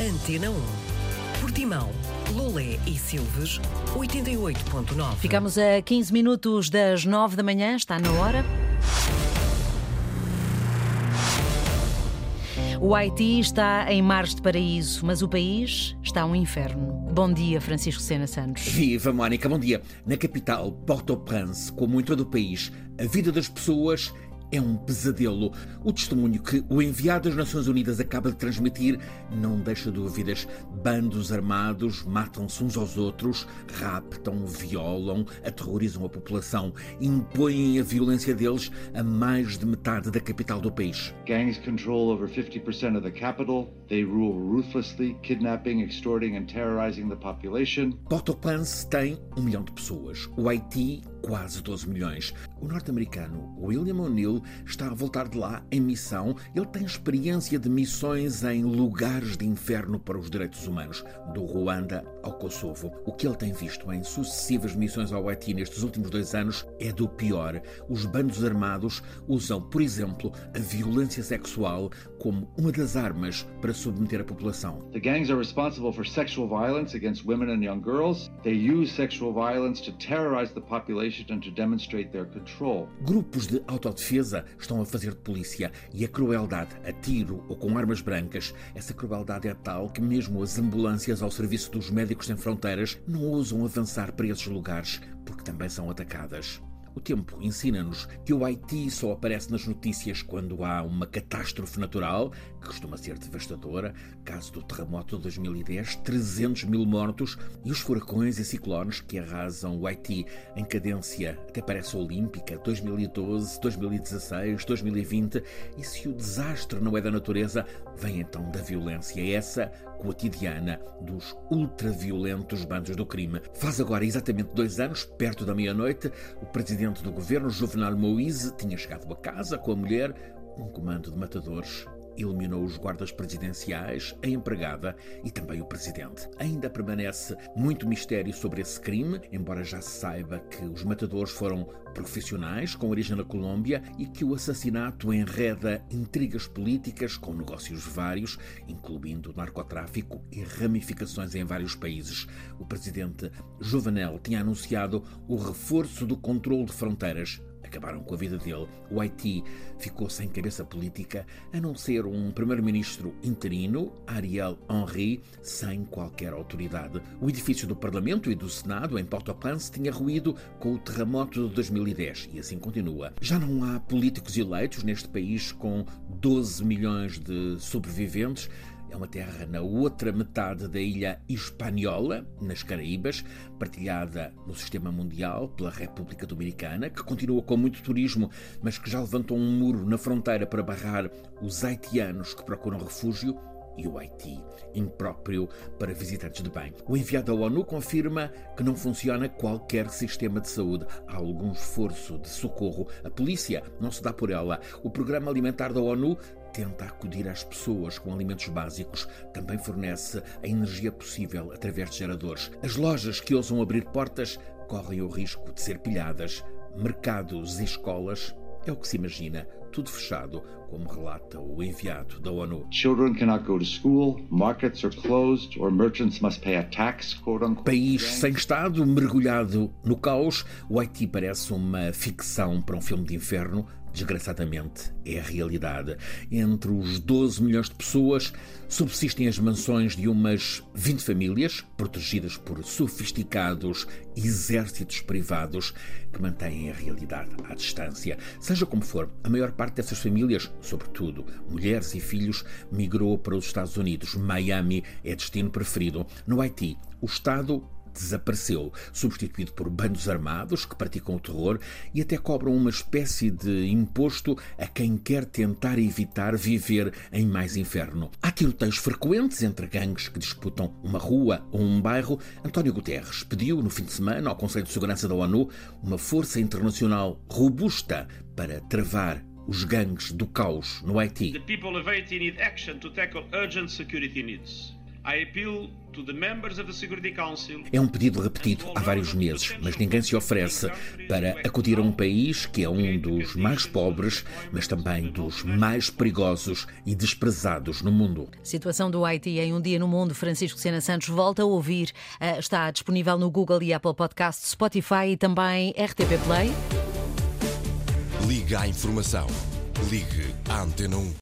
Antena 1. Portimão, Lolé e Silves, 88.9. Ficamos a 15 minutos das 9 da manhã, está na hora. O Haiti está em mares de paraíso, mas o país está um inferno. Bom dia, Francisco Sena Santos. Viva, Mónica, bom dia. Na capital, Port-au-Prince, como em todo o país, a vida das pessoas é um pesadelo. O testemunho que o enviado das Nações Unidas acaba de transmitir não deixa dúvidas. Bandos armados matam-se uns aos outros, raptam, violam, aterrorizam a população, impõem a violência deles a mais de metade da capital do país. Gangs control over 50% of the capital. They rule ruthlessly, kidnapping, extorting and terrorizing the population. Port-au-Prince tem um milhão de pessoas. O Haiti quase 12 milhões. O norte-americano William O'Neill está a voltar de lá em missão. Ele tem experiência de missões em lugares de inferno para os direitos humanos, do Ruanda ao Kosovo. O que ele tem visto em sucessivas missões ao Haiti nestes últimos dois anos é do pior. Os bandos armados usam, por exemplo, a violência sexual como uma das armas para submeter a população. The gangs are responsible for sexual violence against women and young girls. They use sexual violence to terrorize the population and to demonstrate their control. Grupos de autodefesa estão a fazer de polícia e a crueldade, a tiro ou com armas brancas, essa crueldade é tal que mesmo as ambulâncias ao serviço dos médicos sem fronteiras não ousam avançar para esses lugares porque também são atacadas. O tempo ensina-nos que o Haiti só aparece nas notícias quando há uma catástrofe natural, que costuma ser devastadora. Caso do terremoto de 2010, 300 mil mortos e os furacões e ciclones que arrasam o Haiti em cadência até parece olímpica, 2012, 2016, 2020. E se o desastre não é da natureza, vem então da violência, essa cotidiana dos ultraviolentos bandos do crime. Faz agora exatamente dois anos, perto da meia-noite, o presidente do governo, Juvenal Moïse, tinha chegado a casa com a mulher, um comando de matadores eliminou os guardas presidenciais, a empregada e também o presidente. Ainda permanece muito mistério sobre esse crime, embora já se saiba que os matadores foram profissionais com origem na Colômbia e que o assassinato enreda intrigas políticas com negócios vários, incluindo narcotráfico e ramificações em vários países. O presidente Jovenel tinha anunciado o reforço do controle de fronteiras acabaram com a vida dele. O Haiti ficou sem cabeça política, a não ser um primeiro-ministro interino, Ariel Henry, sem qualquer autoridade. O edifício do Parlamento e do Senado, em Port-au-Prince, tinha ruído com o terremoto de 2010 e assim continua. Já não há políticos eleitos neste país com 12 milhões de sobreviventes. É uma terra na outra metade da ilha Hispaniola, nas Caraíbas, partilhada no sistema mundial pela República Dominicana, que continua com muito turismo, mas que já levantou um muro na fronteira para barrar os haitianos que procuram refúgio e o Haiti, impróprio para visitantes de bem. O enviado da ONU confirma que não funciona qualquer sistema de saúde. Há algum esforço de socorro. A polícia não se dá por ela. O Programa Alimentar da ONU tenta acudir às pessoas com alimentos básicos, também fornece a energia possível através de geradores. As lojas que ousam abrir portas correm o risco de ser pilhadas. Mercados e escolas é o que se imagina, tudo fechado, como relata o enviado da ONU. Children cannot go to school, markets are closed, or merchants must pay a tax. País sem Estado, mergulhado no caos, o Haiti parece uma ficção para um filme de inferno. Desgraçadamente, é a realidade. Entre os 12 milhões de pessoas, subsistem as mansões de umas 20 famílias, protegidas por sofisticados exércitos privados que mantêm a realidade à distância. Seja como for, a maior parte dessas famílias, sobretudo mulheres e filhos, migrou para os Estados Unidos. Miami é destino preferido. No Haiti, o Estado desapareceu, substituído por bandos armados que praticam o terror e até cobram uma espécie de imposto a quem quer tentar evitar viver em mais inferno. Há tiroteios frequentes entre gangues que disputam uma rua ou um bairro. António Guterres pediu no fim de semana ao Conselho de Segurança da ONU uma força internacional robusta para travar os gangues do caos no Haiti. The people of Haiti need action to tackle urgent security needs. I appeal é um pedido repetido há vários meses, mas ninguém se oferece para acudir a um país que é um dos mais pobres, mas também dos mais perigosos e desprezados no mundo. Situação do Haiti em um dia no mundo. Francisco Sena Santos volta a ouvir. Eh, está disponível no Google e Apple Podcasts, Spotify e também RTP Play. Liga à informação. Ligue à Antena 1.